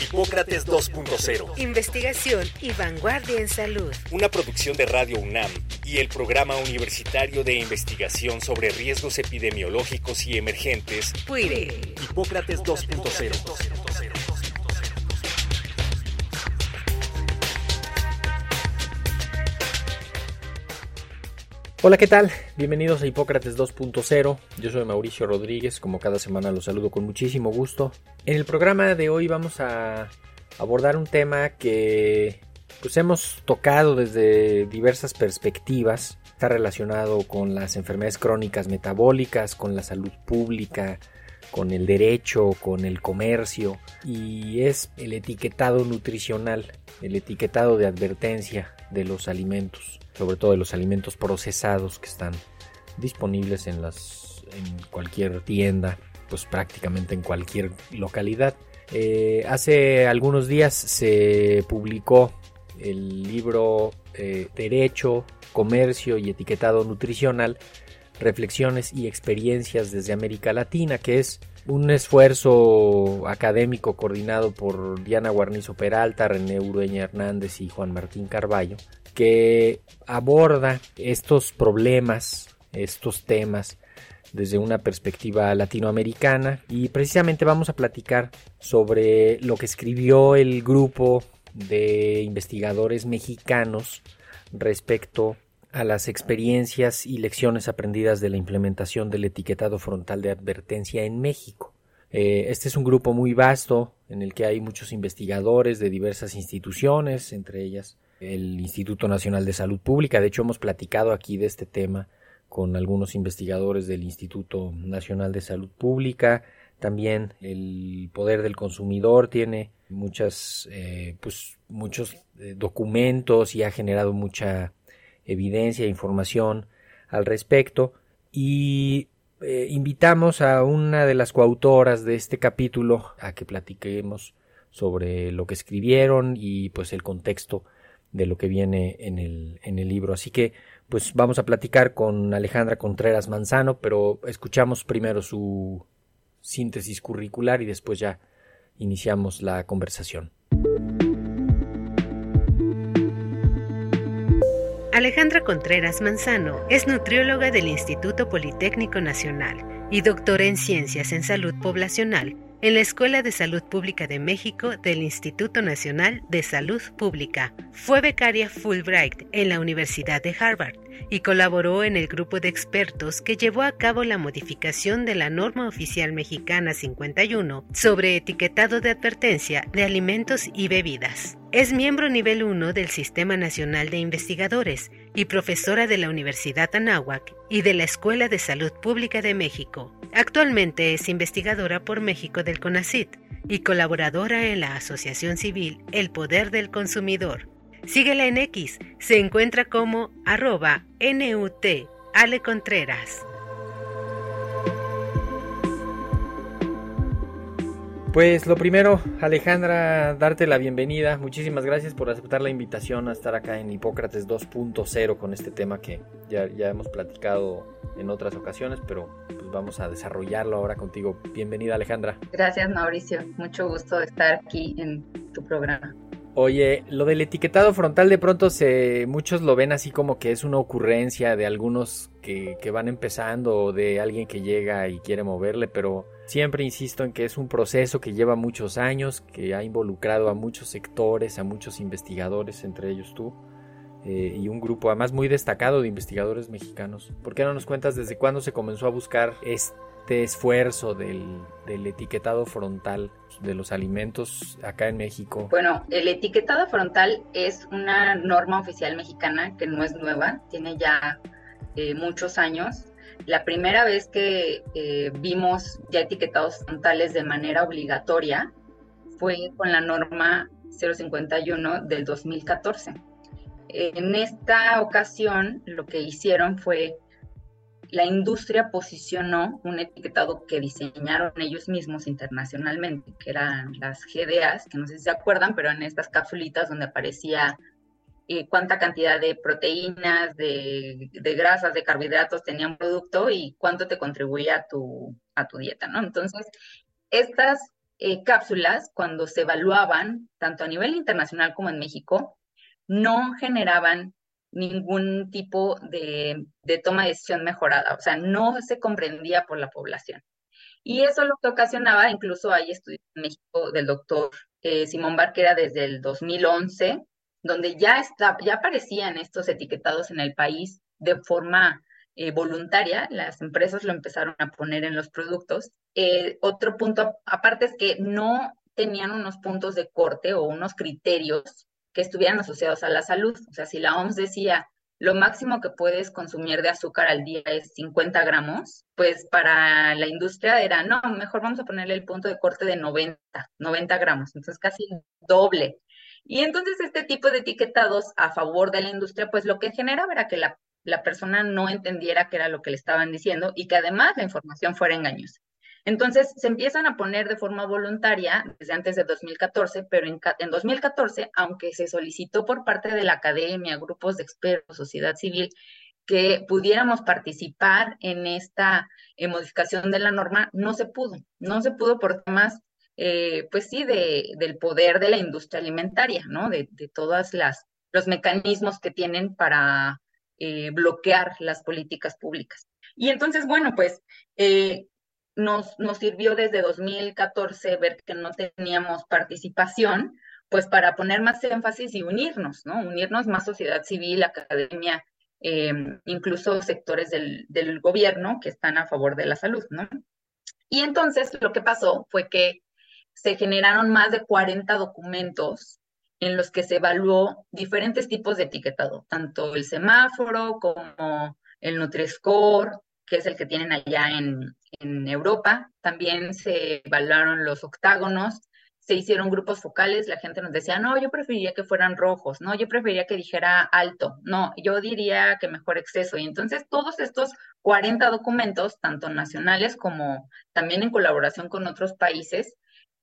Hipócrates 2.0. Investigación y vanguardia en salud. Una producción de Radio UNAM y el Programa Universitario de Investigación sobre Riesgos Epidemiológicos y Emergentes. PUIRE. Hipócrates 2.0. Hola, ¿qué tal? Bienvenidos a Hipócrates 2.0. Yo soy Mauricio Rodríguez, como cada semana los saludo con muchísimo gusto. En el programa de hoy vamos a abordar un tema que pues hemos tocado desde diversas perspectivas. Está relacionado con las enfermedades crónicas metabólicas, con la salud pública, con el derecho, con el comercio y es el etiquetado nutricional, el etiquetado de advertencia de los alimentos sobre todo de los alimentos procesados que están disponibles en las en cualquier tienda, pues prácticamente en cualquier localidad. Eh, hace algunos días se publicó el libro eh, Derecho, Comercio y Etiquetado Nutricional, Reflexiones y Experiencias desde América Latina, que es un esfuerzo académico coordinado por Diana Guarnizo Peralta, René Urueña Hernández y Juan Martín Carballo, que aborda estos problemas, estos temas desde una perspectiva latinoamericana. Y precisamente vamos a platicar sobre lo que escribió el grupo de investigadores mexicanos respecto a las experiencias y lecciones aprendidas de la implementación del etiquetado frontal de advertencia en México. Eh, este es un grupo muy vasto en el que hay muchos investigadores de diversas instituciones, entre ellas el Instituto Nacional de Salud Pública. De hecho, hemos platicado aquí de este tema con algunos investigadores del Instituto Nacional de Salud Pública. También el poder del consumidor tiene muchas, eh, pues, muchos eh, documentos y ha generado mucha evidencia e información al respecto. Y eh, invitamos a una de las coautoras de este capítulo a que platiquemos sobre lo que escribieron y pues el contexto de lo que viene en el, en el libro. Así que, pues vamos a platicar con Alejandra Contreras Manzano, pero escuchamos primero su síntesis curricular y después ya iniciamos la conversación. Alejandra Contreras Manzano es nutrióloga del Instituto Politécnico Nacional y doctora en Ciencias en Salud Poblacional en la Escuela de Salud Pública de México del Instituto Nacional de Salud Pública. Fue becaria Fulbright en la Universidad de Harvard y colaboró en el grupo de expertos que llevó a cabo la modificación de la norma oficial mexicana 51 sobre etiquetado de advertencia de alimentos y bebidas. Es miembro nivel 1 del Sistema Nacional de Investigadores y profesora de la Universidad Anáhuac y de la Escuela de Salud Pública de México. Actualmente es investigadora por México del CONACIT y colaboradora en la Asociación Civil El Poder del Consumidor. Síguela en X, se encuentra como arroba NUT Ale Contreras. Pues lo primero, Alejandra, darte la bienvenida. Muchísimas gracias por aceptar la invitación a estar acá en Hipócrates 2.0 con este tema que ya, ya hemos platicado en otras ocasiones, pero pues vamos a desarrollarlo ahora contigo. Bienvenida Alejandra. Gracias Mauricio, mucho gusto estar aquí en tu programa. Oye, lo del etiquetado frontal de pronto se muchos lo ven así como que es una ocurrencia de algunos que, que van empezando o de alguien que llega y quiere moverle, pero Siempre insisto en que es un proceso que lleva muchos años, que ha involucrado a muchos sectores, a muchos investigadores, entre ellos tú, eh, y un grupo además muy destacado de investigadores mexicanos. ¿Por qué no nos cuentas desde cuándo se comenzó a buscar este esfuerzo del, etiquetado frontal de los alimentos acá en México? Bueno, el etiquetado frontal es una norma oficial mexicana que no es nueva, tiene ya eh, muchos años la primera vez que eh, vimos ya etiquetados frontales de manera obligatoria fue con la norma 051 del 2014. En esta ocasión lo que hicieron fue la industria posicionó un etiquetado que diseñaron ellos mismos internacionalmente, que eran las GDAs, que no sé si se acuerdan, pero en estas capsulitas donde aparecía eh, cuánta cantidad de proteínas, de, grasas, de carbohidratos tenía un producto y cuánto te contribuía a tu, a tu dieta, ¿no? Entonces, estas eh, cápsulas, cuando se evaluaban, tanto a nivel internacional como en México, no generaban ningún tipo de, toma de decisión mejorada, o sea, no se comprendía por la población. Y eso lo que ocasionaba, incluso hay estudios en México del doctor eh, Simón Barquera desde el 2011, donde ya, está, ya aparecían estos etiquetados en el país de forma eh, voluntaria, las empresas lo empezaron a poner en los productos. Eh, otro punto aparte es que no tenían unos puntos de corte o unos criterios que estuvieran asociados a la salud. O sea, si la OMS decía lo máximo que puedes consumir de azúcar al día es 50 gramos, pues para la industria era, no, mejor vamos a ponerle el punto de corte de 90, 90 gramos, entonces casi doble. Y entonces este tipo de etiquetados a favor de la industria, pues lo que generaba era que la, la persona no entendiera qué era lo que le estaban diciendo y que además la información fuera engañosa. Entonces, se empiezan a poner de forma voluntaria desde antes de 2014, pero en, 2014, aunque se solicitó por parte de la academia, grupos de expertos, sociedad civil, que pudiéramos participar en esta eh, modificación de la norma, no se pudo. No se pudo por temas, eh, pues sí, de, del poder de la industria alimentaria, ¿no? De, de todos los mecanismos que tienen para eh, bloquear las políticas públicas. Y entonces, bueno, pues nos, nos sirvió desde 2014 ver que no teníamos participación, pues para poner más énfasis y unirnos, ¿no? Unirnos más sociedad civil, academia, em, incluso sectores del, del, gobierno que están a favor de la salud, ¿no? Y entonces lo que pasó fue que se generaron más de 40 documentos en los que se evaluó diferentes tipos de etiquetado, tanto el semáforo como el Nutri-Score, que es el que tienen allá en, en Europa. También se evaluaron los octágonos, se hicieron grupos focales, la gente nos decía, no, yo preferiría que fueran rojos, no, yo preferiría que dijera alto, no, yo diría que mejor exceso. Y entonces todos estos 40 documentos, tanto nacionales como también en colaboración con otros países,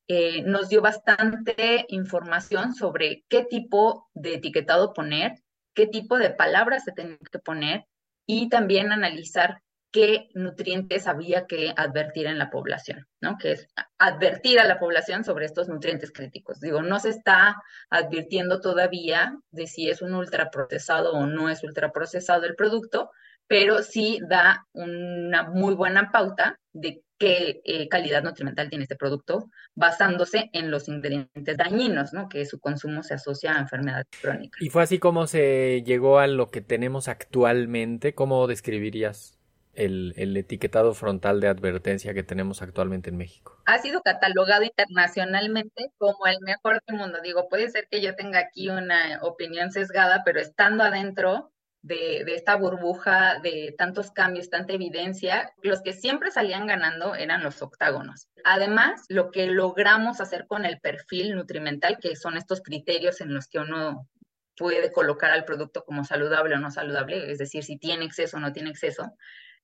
eh, nos dio bastante información sobre qué tipo de etiquetado poner, qué tipo de palabras se tienen que poner y también analizar qué nutrientes había que advertir en la población, ¿no? Que es advertir a la población sobre estos nutrientes críticos. Digo, no se está advirtiendo todavía de si es un ultraprocesado o no es ultraprocesado el producto, pero sí da una muy buena pauta de qué eh, calidad nutrimental tiene este producto, basándose en los ingredientes dañinos, ¿no? Que su consumo se asocia a enfermedades crónicas. Y fue así como se llegó a lo que tenemos actualmente. ¿Cómo describirías el, etiquetado frontal de advertencia que tenemos actualmente en México? Ha sido catalogado internacionalmente como el mejor del mundo. Digo, puede ser que yo tenga aquí una opinión sesgada, pero estando adentro de, esta burbuja de tantos cambios, tanta evidencia, los que siempre salían ganando eran los octágonos. Además, lo que logramos hacer con el perfil nutrimental, que son estos criterios en los que uno puede colocar al producto como saludable o no saludable, es decir, si tiene exceso o no tiene exceso,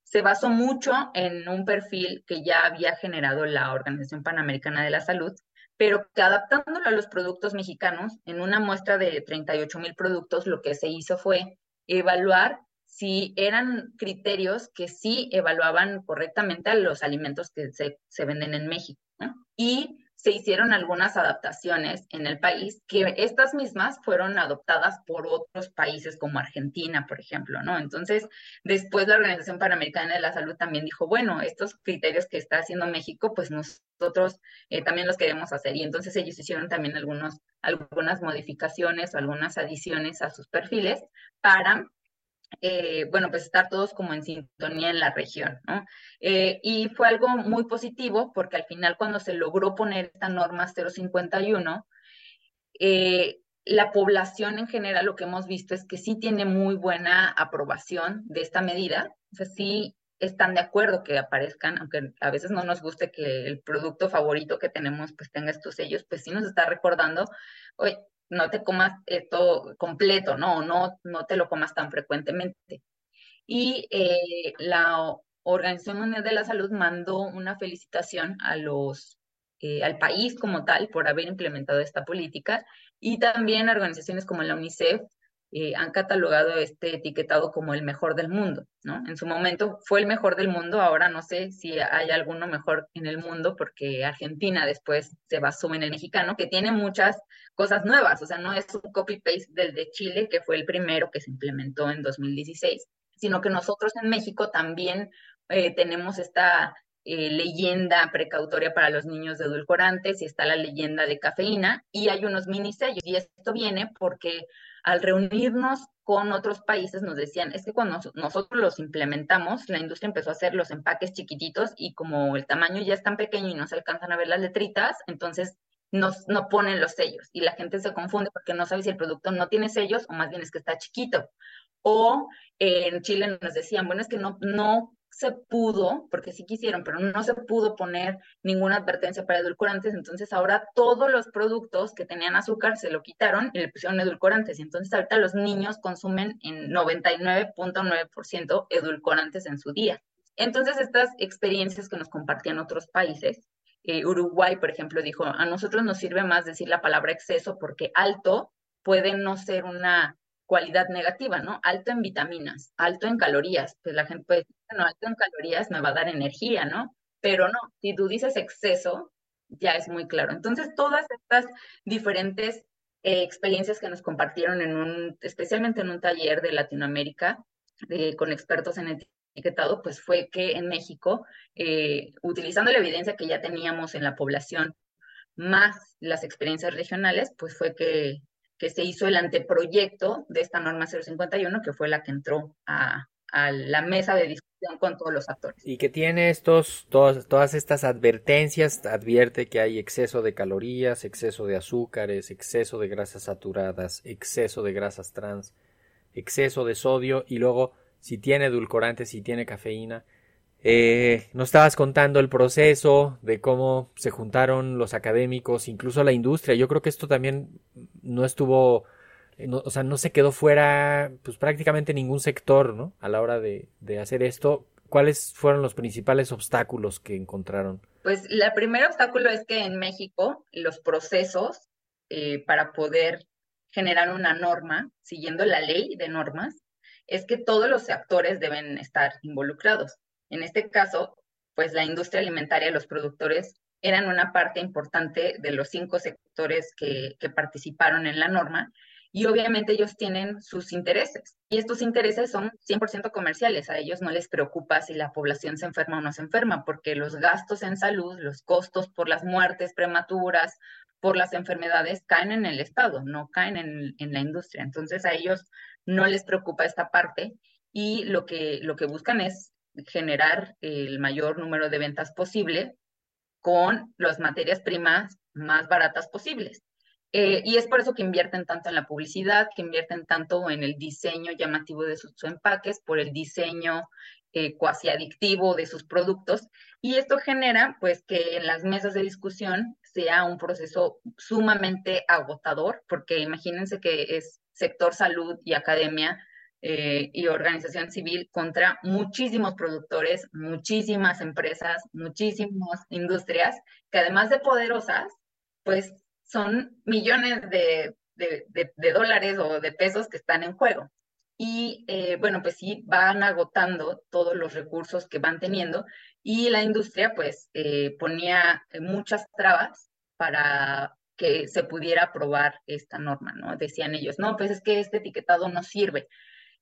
se basó mucho en un perfil que ya había generado la Organización Panamericana de la Salud, pero que adaptándolo a los productos mexicanos, en una muestra de 38 mil productos, lo que se hizo fue evaluar si eran criterios que sí evaluaban correctamente a los alimentos que se, se venden en México. Y se hicieron algunas adaptaciones en el país, que estas mismas fueron adoptadas por otros países como Argentina, por ejemplo, ¿no? Entonces, después la Organización Panamericana de la Salud también dijo, bueno, estos criterios que está haciendo México, pues nosotros eh, también los queremos hacer. Y entonces ellos hicieron también algunos, algunas modificaciones o algunas adiciones a sus perfiles para eh, bueno, pues estar todos como en sintonía en la región, ¿no? Eh, y fue algo muy positivo porque al final cuando se logró poner esta norma 051, eh, la población en general lo que hemos visto es que sí tiene muy buena aprobación de esta medida, o sea, sí están de acuerdo que aparezcan, aunque a veces no nos guste que el producto favorito que tenemos pues tenga estos sellos, pues sí nos está recordando, oye, no te comas esto completo, no, no, no te lo comas tan frecuentemente. Y eh, la Organización Mundial de la Salud mandó una felicitación a los, eh, al país como tal por haber implementado esta política y también organizaciones como la UNICEF eh, han catalogado este etiquetado como el mejor del mundo, ¿no? En su momento fue el mejor del mundo, ahora no sé si hay alguno mejor en el mundo, porque Argentina después se basó en el mexicano, que tiene muchas cosas nuevas, o sea, no es un copy-paste del de Chile, que fue el primero que se implementó en 2016, sino que nosotros en México también eh, tenemos esta eh, leyenda precautoria para los niños de edulcorantes y está la leyenda de cafeína y hay unos mini sellos y esto viene porque al reunirnos con otros países nos decían, es que cuando nosotros los implementamos, la industria empezó a hacer los empaques chiquititos y como el tamaño ya es tan pequeño y no se alcanzan a ver las letritas, entonces nos, no ponen los sellos y la gente se confunde porque no sabe si el producto no tiene sellos o más bien es que está chiquito. O en Chile nos decían, bueno, es que no se pudo, porque sí quisieron, pero no se pudo poner ninguna advertencia para edulcorantes, entonces ahora todos los productos que tenían azúcar se lo quitaron y le pusieron edulcorantes, y entonces ahorita los niños consumen en 99.9% edulcorantes en su día. Entonces estas experiencias que nos compartían otros países, eh, Uruguay, por ejemplo, dijo, a nosotros nos sirve más decir la palabra exceso porque alto puede no ser una cualidad negativa, ¿no? Alto en vitaminas, alto en calorías. Pues la gente puede decir, bueno, alto en calorías me va a dar energía, ¿no? Pero no, si tú dices exceso, ya es muy claro. Entonces, todas estas diferentes eh, experiencias que nos compartieron en un, especialmente en un taller de Latinoamérica, con expertos en etiquetado, pues fue que en México, eh, utilizando la evidencia que ya teníamos en la población, más las experiencias regionales, pues fue que que se hizo el anteproyecto de esta norma 051, que fue la que entró a, la mesa de discusión con todos los actores. Y que tiene estos, todas, todas estas advertencias, advierte que hay exceso de calorías, exceso de azúcares, exceso de grasas saturadas, exceso de grasas trans, exceso de sodio y luego si tiene edulcorantes, si tiene cafeína, eh, nos estabas contando el proceso de cómo se juntaron los académicos, incluso la industria. Yo creo que esto también no estuvo, eh, o sea, no se quedó fuera, pues prácticamente ningún sector, ¿no? A la hora de, hacer esto. ¿Cuáles fueron los principales obstáculos que encontraron? Pues el primer obstáculo es que en México los procesos eh, para poder generar una norma, siguiendo la ley de normas, es que todos los actores deben estar involucrados. En este caso, pues la industria alimentaria, los productores eran una parte importante de los cinco sectores que, participaron en la norma y obviamente ellos tienen sus intereses y estos intereses son 100% comerciales. A ellos no les preocupa si la población se enferma o no se enferma porque los gastos en salud, los costos por las muertes prematuras, por las enfermedades caen en el Estado, no caen en, en la industria. Entonces a ellos no les preocupa esta parte y lo que, lo que buscan es generar el mayor número de ventas posible con las materias primas más baratas posibles. Eh, y es por eso que invierten tanto en la publicidad, que invierten tanto en el diseño llamativo de sus, empaques, por el diseño eh, cuasi adictivo de sus productos. Y esto genera, pues, que en las mesas de discusión sea un proceso sumamente agotador, porque imagínense que es sector salud y academia eh, y organización civil contra muchísimos productores, muchísimas empresas, muchísimas industrias, que además de poderosas, pues son millones de, dólares o de pesos que están en juego. Y eh, bueno, pues sí, van agotando todos los recursos que van teniendo y la industria pues eh, ponía muchas trabas para que se pudiera aprobar esta norma, ¿no? Decían ellos, no, pues es que este etiquetado no sirve.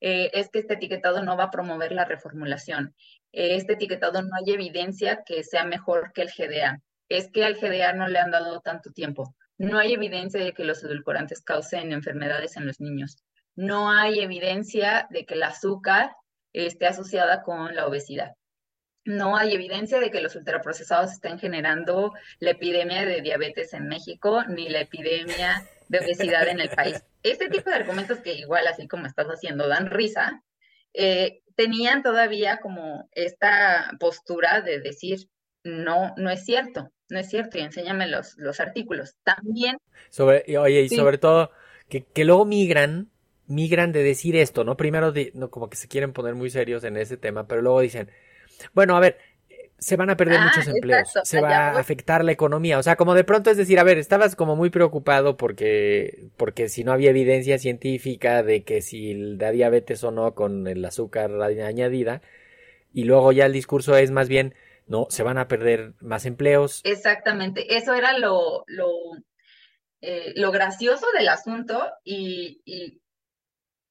Eh, es que este etiquetado no va a promover la reformulación. Eh, este etiquetado no hay evidencia que sea mejor que el GDA. Es que al GDA no le han dado tanto tiempo. No hay evidencia de que los edulcorantes causen enfermedades en los niños. No hay evidencia de que el azúcar esté asociada con la obesidad. No hay evidencia de que los ultraprocesados estén generando la epidemia de diabetes en México ni la epidemia de obesidad en el país. Este tipo de argumentos que igual, así como estás haciendo, dan risa, eh, tenían todavía como esta postura de decir, no, no es cierto. no es cierto, y enséñame los, los artículos. También. Sobre, oye, y sobre todo, que, que luego migran, migran de decir esto, ¿no? Primero, no, como que se quieren poner muy serios en ese tema, pero luego dicen, bueno, a ver, se van a perder ah, muchos empleos, se va a afectar la economía, o sea, como de pronto es decir, a ver, estabas como muy preocupado porque, porque si no había evidencia científica de que si da diabetes o no con el azúcar añadida, y luego ya el discurso es más bien, no, se van a perder más empleos. Exactamente, eso era lo, lo, eh, lo gracioso del asunto y, y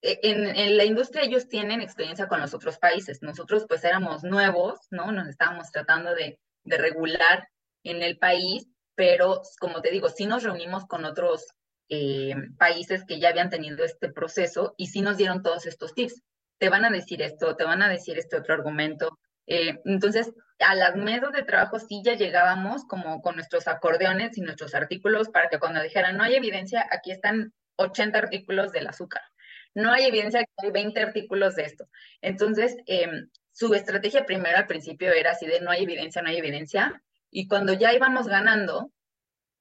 en, en, la industria ellos tienen experiencia con los otros países. Nosotros pues éramos nuevos, ¿no? Nos estábamos tratando de, regular en el país, pero como te digo, sí nos reunimos con otros eh, países que ya habían tenido este proceso y sí nos dieron todos estos tips. Te van a decir esto, te van a decir este otro argumento. Eh, entonces, a las mesas de trabajo sí ya llegábamos como con nuestros acordeones y nuestros artículos para que cuando dijeran no hay evidencia, aquí están 80 artículos del azúcar no hay evidencia que hay 20 artículos de esto. Entonces, em, su estrategia primero al principio era así de no hay evidencia, no hay evidencia. Y cuando ya íbamos ganando,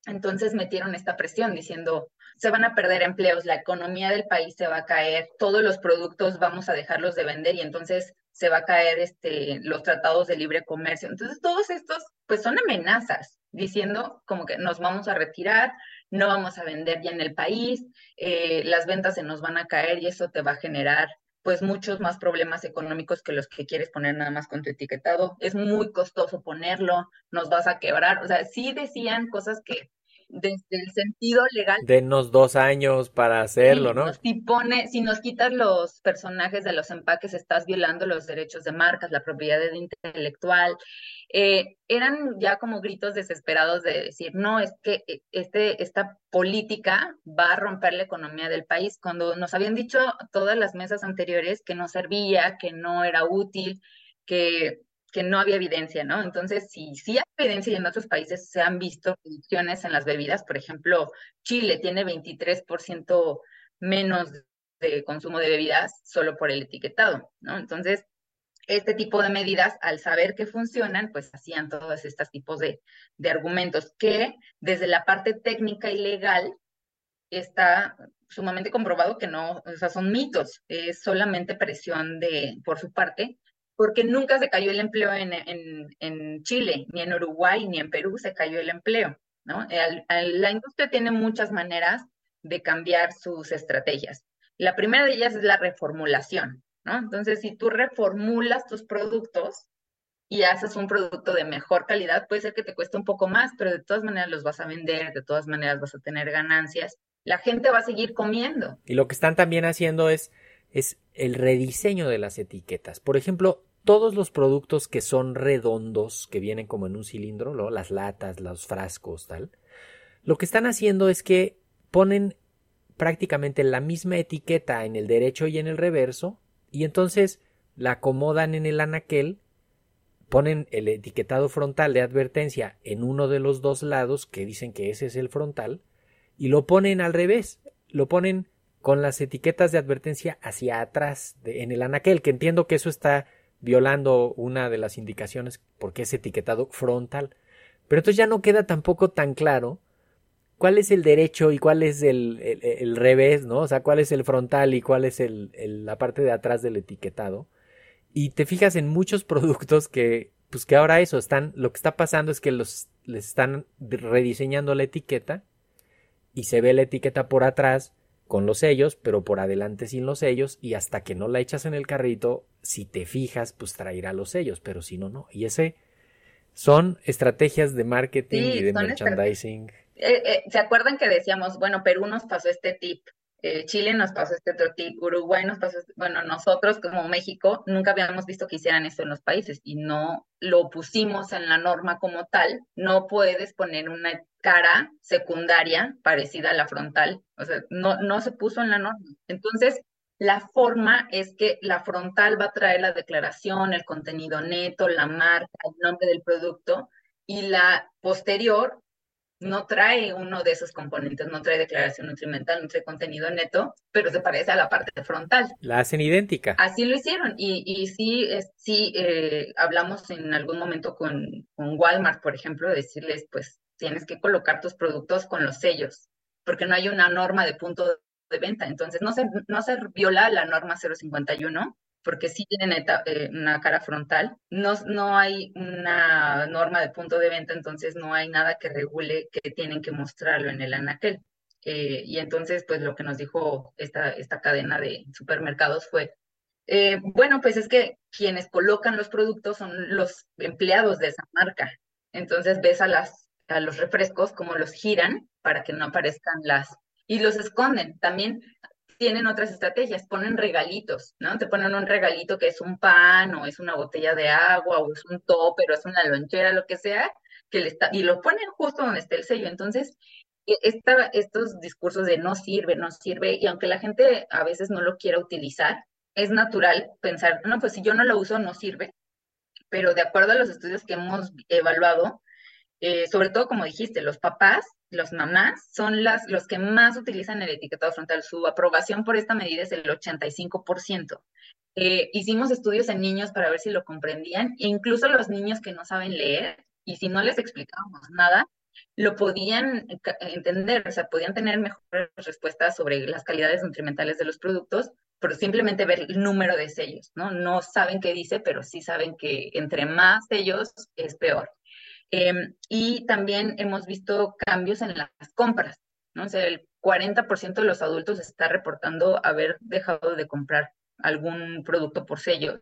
entonces metieron esta presión diciendo, se van a perder empleos, la economía del país se va a caer, todos los productos vamos a dejarlos de vender y entonces se va a caer este, los tratados de libre comercio. Entonces, todos estos, pues son amenazas, diciendo como que nos vamos a retirar, no vamos a vender ya en el país, eh, las ventas se nos van a caer y eso te va a generar pues muchos más problemas económicos que los que quieres poner nada más con tu etiquetado. Es muy costoso ponerlo, nos vas a quebrar. O sea, sí decían cosas que desde el sentido legal. Denos dos años para hacerlo, ¿no? Si, pone, si nos quitas los personajes de los empaques, estás violando los derechos de marcas, la propiedad intelectual. Eh, eran ya como gritos desesperados de decir, no, es que eh, este, esta política va a romper la economía del país, cuando nos habían dicho todas las mesas anteriores que no servía, que no era útil, que que no había evidencia, ¿no? Entonces, si sí hay evidencia y en otros países se han visto reducciones en las bebidas, por ejemplo, Chile tiene 23% menos de consumo de bebidas solo por el etiquetado, ¿no? Entonces, este tipo de medidas, al saber que funcionan, pues hacían todos estos tipos de, de argumentos que desde la parte técnica y legal está sumamente comprobado que no, o sea, son mitos, es solamente presión de, por su parte, porque nunca se cayó el empleo en, en, Chile, ni en Uruguay, ni en Perú se cayó el empleo, ¿no? la industria tiene muchas maneras de cambiar sus estrategias. La primera de ellas es la reformulación, ¿no? Entonces, si tú reformulas tus productos y haces un producto de mejor calidad, puede ser que te cueste un poco más, pero de todas maneras los vas a vender, de todas maneras vas a tener ganancias. La gente va a seguir comiendo. Y lo que están también haciendo es, es el rediseño de las etiquetas. Por ejemplo, todos los productos que son redondos, que vienen como en un cilindro, las latas, los frascos, tal, lo que están haciendo es que ponen prácticamente la misma etiqueta en el derecho y en el reverso, y entonces la acomodan en el anaquel, ponen el etiquetado frontal de advertencia en uno de los dos lados, que dicen que ese es el frontal, y lo ponen al revés, lo ponen con las etiquetas de advertencia hacia atrás en el anaquel, que entiendo que eso está violando una de las indicaciones porque es etiquetado frontal. Pero entonces ya no queda tampoco tan claro cuál es el derecho y cuál es el, el, revés, ¿no? O sea, cuál es el frontal y cuál es el, la parte de atrás del etiquetado. Y te fijas en muchos productos que, pues que ahora eso, están, lo que está pasando es que los, les están rediseñando la etiqueta y se ve la etiqueta por atrás con los sellos, pero por adelante sin los sellos y hasta que no la echas en el carrito, si te fijas, pues traerá los sellos, pero si no, no. Y ese son estrategias de marketing y de merchandising. Eh, eh, ¿Se acuerdan que decíamos, bueno, Perú nos pasó este tip, eh, Chile nos pasó este otro tip, Uruguay nos pasó, este, bueno, nosotros como México nunca habíamos visto que hicieran esto en los países y no lo pusimos en la norma como tal, no puedes poner una cara secundaria parecida a la frontal, o sea, no, no se puso en la norma. Entonces, la forma es que la frontal va a traer la declaración, el contenido neto, la marca, el nombre del producto, y la posterior no trae uno de esos componentes, no trae declaración nutrimental, no trae contenido neto, pero se parece a la parte frontal. La hacen idéntica. Así lo hicieron y, y sí, sí eh, hablamos en algún momento con, con Walmart, por ejemplo, de decirles, pues tienes que colocar tus productos con los sellos, porque no hay una norma de punto de venta, entonces no se, no se viola la norma 051 porque sí tienen eh, una cara frontal. No, no hay una norma de punto de venta, entonces no hay nada que regule que tienen que mostrarlo en el anaquel. Eh, y entonces, pues lo que nos dijo esta, esta cadena de supermercados fue, eh, bueno, pues es que quienes colocan los productos son los empleados de esa marca. Entonces ves a, las, a los refrescos como los giran para que no aparezcan las... Y los esconden. También tienen otras estrategias, ponen regalitos, ¿no? Te ponen un regalito que es un pan o es una botella de agua o es un topper o es una lonchera, lo que sea, que le está, y lo ponen justo donde está el sello. Entonces, e, esta, estos discursos de no sirve, no sirve, y aunque la gente a veces no lo quiera utilizar, es natural pensar, no, pues si yo no lo uso, no sirve. Pero de acuerdo a los estudios que hemos evaluado, eh, sobre todo como dijiste, los papás los mamás son las, los que más utilizan el etiquetado frontal. Su aprobación por esta medida es el 85%. Eh, hicimos estudios en niños para ver si lo comprendían, e incluso los niños que no saben leer, y si no les explicábamos nada, lo podían entender, o sea, podían tener mejores respuestas sobre las calidades nutrimentales de los productos, pero simplemente ver el número de sellos, ¿no? No saben qué dice, pero sí saben que entre más sellos es peor. Em, y también hemos visto cambios en las compras, ¿no? O sea, el 40% de los adultos está reportando haber dejado de comprar algún producto por sellos.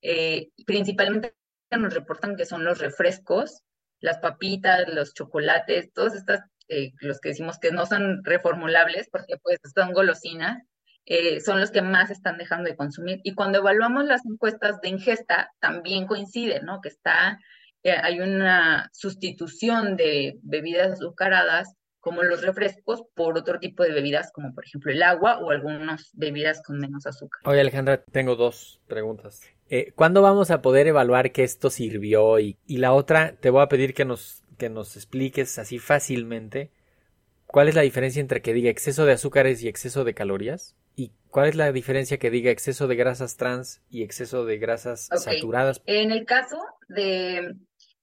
Eh, principalmente nos reportan que son los refrescos, las papitas, los chocolates, todos estos, eh, los que decimos que no son reformulables porque pues son golosinas, eh, son los que más están dejando de consumir. Y cuando evaluamos las encuestas de ingesta, también coincide, ¿no? Que está hay una sustitución de bebidas azucaradas como los refrescos por otro tipo de bebidas como por ejemplo el agua o algunas bebidas con menos azúcar. Oye Alejandra, tengo dos preguntas. Eh, ¿Cuándo vamos a poder evaluar que esto sirvió? Y, y, la otra, te voy a pedir que nos, que nos expliques así fácilmente cuál es la diferencia entre que diga exceso de azúcares y exceso de calorías. ¿Y cuál es la diferencia que diga exceso de grasas trans y exceso de grasas saturadas? En el caso de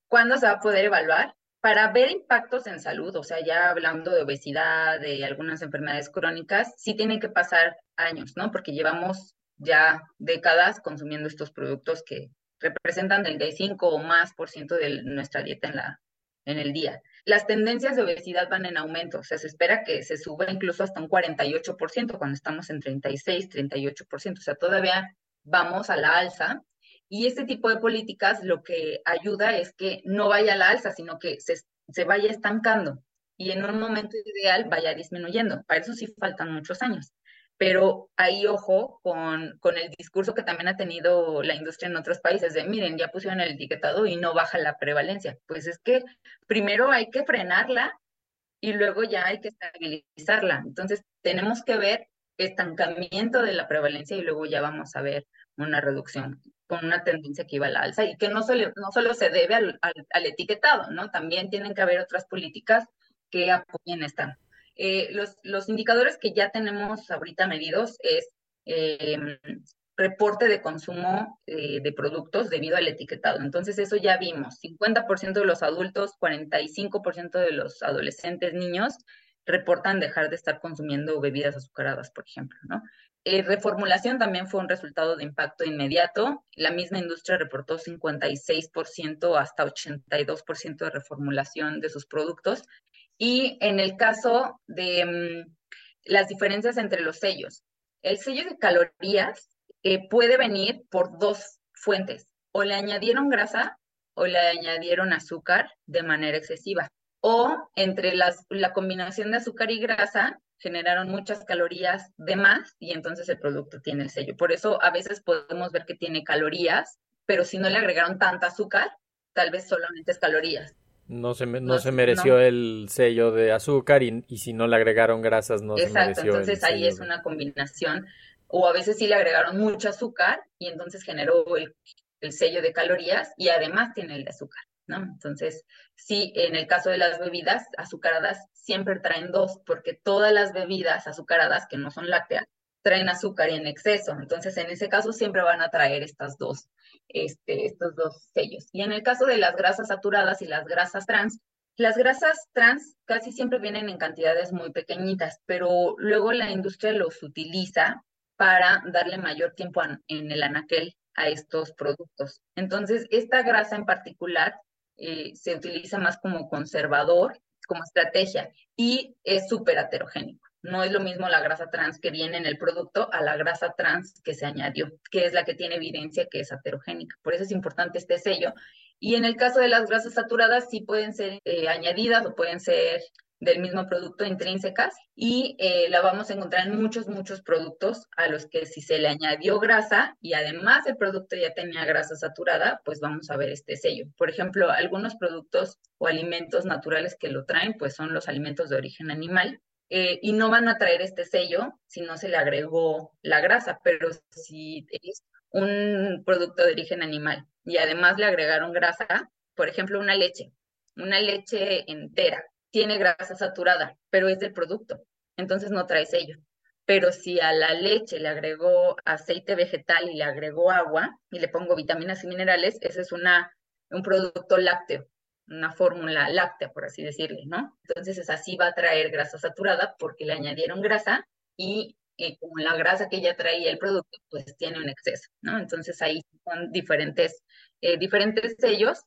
¿Cuándo se va a poder evaluar? Para ver impactos en salud, o sea, ya hablando de obesidad, de algunas enfermedades crónicas, sí tienen que pasar años, ¿no? Porque llevamos ya décadas consumiendo estos productos que representan 35 o más por ciento de nuestra dieta en, la, en el día. Las tendencias de obesidad van en aumento, o sea, se espera que se suba incluso hasta un 48% cuando estamos en 36, 38%, o sea, todavía vamos a la alza y este tipo de políticas lo que ayuda es que no vaya a la alza, sino que se, se vaya estancando y en un momento ideal vaya disminuyendo. Para eso sí faltan muchos años. Pero ahí, ojo, con, con el discurso que también ha tenido la industria en otros países de, miren, ya pusieron el etiquetado y no baja la prevalencia. Pues es que primero hay que frenarla y luego ya hay que estabilizarla. Entonces, tenemos que ver estancamiento de la prevalencia y luego ya vamos a ver una reducción con una tendencia que iba a la alza y que no solo, no solo se debe al, etiquetado, ¿no? También tienen que haber otras políticas que apoyen esta. Eh, los, los, indicadores que ya tenemos ahorita medidos es eh, reporte de consumo eh, de productos debido al etiquetado. Entonces, eso ya vimos, 50% de los adultos, 45% de los adolescentes, niños, reportan dejar de estar consumiendo bebidas azucaradas, por ejemplo, ¿no? Eh, reformulación también fue un resultado de impacto inmediato. La misma industria reportó 56% hasta 82% de reformulación de sus productos. Y en el caso de mm, las diferencias entre los sellos, el sello de calorías eh, puede venir por dos fuentes. O le añadieron grasa o le añadieron azúcar de manera excesiva. O entre las, la combinación de azúcar y grasa generaron muchas calorías de más y entonces el producto tiene el sello. Por eso a veces podemos ver que tiene calorías, pero si no le agregaron tanta azúcar, tal vez solamente es calorías. No se, no, se mereció el sello de azúcar y, y, si no le agregaron grasas no Exacto, se mereció entonces ahí es una combinación. O a veces sí le agregaron mucho azúcar y entonces generó el, el sello de calorías y además tiene el de azúcar. ¿No? Entonces, sí, en el caso de las bebidas azucaradas, siempre traen dos, porque todas las bebidas azucaradas que no son lácteas traen azúcar y en exceso. Entonces, en ese caso siempre van a traer estas dos, este, estos dos sellos. Y en el caso de las grasas saturadas y las grasas trans, las grasas trans casi siempre vienen en cantidades muy pequeñitas, pero luego la industria los utiliza para darle mayor tiempo en el anaquel a estos productos. Entonces, esta grasa en particular eh, se utiliza más como conservador, como estrategia, y es súper heterogénico. No es lo mismo la grasa trans que viene en el producto a la grasa trans que se añadió, que es la que tiene evidencia que es heterogénica. Por eso es importante este sello. Y en el caso de las grasas saturadas, sí pueden ser eh, añadidas o pueden ser del mismo producto intrínsecas y eh, la vamos a encontrar en muchos, muchos productos a los que si se le añadió grasa y además el producto ya tenía grasa saturada, pues vamos a ver este sello. Por ejemplo, algunos productos o alimentos naturales que lo traen, pues son los alimentos de origen animal. Eh, y no van a traer este sello si no se le agregó la grasa, pero si es un producto de origen animal y además le agregaron grasa, por ejemplo, una leche, una leche entera tiene grasa saturada, pero es del producto, entonces no trae sello. Pero si a la leche le agregó aceite vegetal y le agregó agua y le pongo vitaminas y minerales, ese es una, un producto lácteo, una fórmula láctea, por así decirle, ¿no? Entonces es así va a traer grasa saturada porque le añadieron grasa y como la grasa que ya traía el producto, pues tiene un exceso, ¿no? Entonces ahí son diferentes, eh, diferentes sellos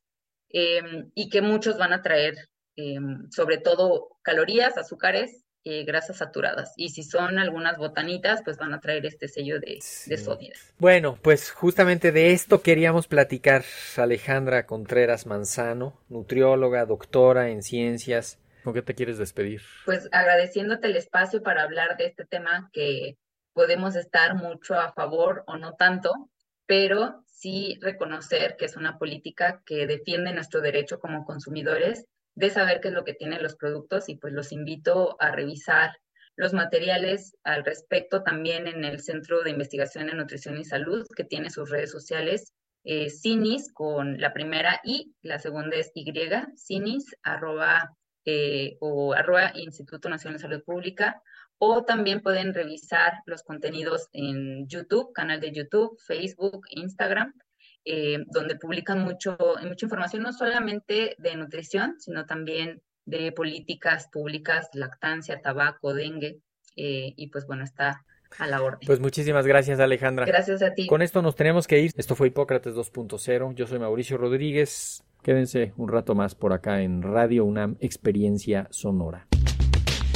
em, y que muchos van a traer Em, sobre todo calorías, azúcares, eh, grasas saturadas. Y si son algunas botanitas, pues van a traer este sello de, sodio. Bueno, pues justamente de esto queríamos platicar Alejandra Contreras Manzano, nutrióloga, doctora en ciencias. ¿Con qué te quieres despedir? Pues agradeciéndote el espacio para hablar de este tema que podemos estar mucho a favor o no tanto, pero sí reconocer que es una política que defiende nuestro derecho como consumidores de saber qué es lo que tienen los productos y pues los invito a revisar los materiales al respecto también en el Centro de Investigación en Nutrición y Salud, que tiene sus redes sociales, eh, CINIS con la primera I, la segunda es Y, CINIS, arroba, eh, o arroba Instituto Nacional de Salud Pública, o también pueden revisar los contenidos en YouTube, canal de YouTube, Facebook, Instagram, eh, donde publican mucho, mucha información, no solamente de nutrición, sino también de políticas públicas, lactancia, tabaco, dengue, eh, y pues bueno, está a la orden. Pues muchísimas gracias Alejandra. Gracias a ti. Con esto nos tenemos que ir. Esto fue Hipócrates 2.0. Yo soy Mauricio Rodríguez. Quédense un rato más por acá en Radio UNAM Experiencia Sonora.